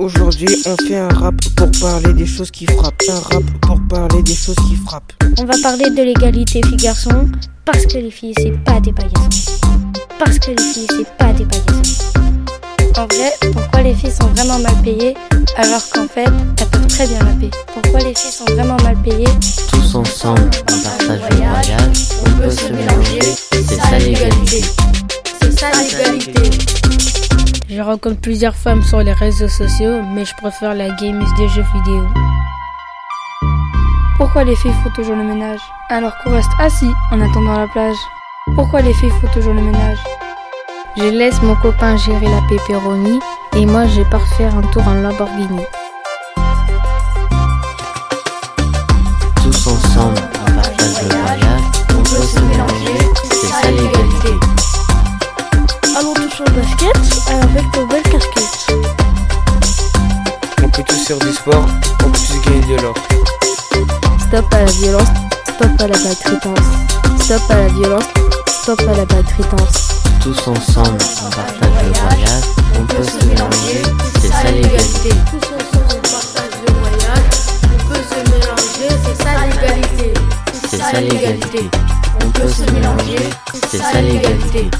Aujourd'hui, on fait un rap pour parler des choses qui frappent. Un rap pour parler des choses qui frappent. On va parler de l'égalité filles-garçons parce que les filles, c'est pas des paillassons. Parce que les filles, c'est pas des paillassons. En vrai, pourquoi les filles sont vraiment mal payées alors qu'en fait, elles peuvent très bien la payer Pourquoi les filles sont vraiment mal payées? Tous ensemble, on partage le voyage, on peut se mélanger, c'est ça l'égalité. C'est ça l'égalité. Je rencontre plusieurs femmes sur les réseaux sociaux, mais je préfère la gameuse des jeux vidéo. Pourquoi les filles font toujours le ménage? Alors qu'on reste assis en attendant la plage Pourquoi les filles font toujours le ménage? Je laisse mon copain gérer la pépéronie et moi je pars faire un tour en Lamborghini. Avec nos belles casquettes. On peut tous faire du sport, on peut tous gagner de l'or. Stop à la violence, stop à la maltraitance. Stop à la violence, stop à la maltraitance. Tous ensemble, on partage le voyage, on peut se mélanger, c'est ça l'égalité. Tous ensemble, on partage le voyage. On peut se mélanger, c'est ça l'égalité. C'est ça l'égalité. On peut se mélanger, c'est ça l'égalité.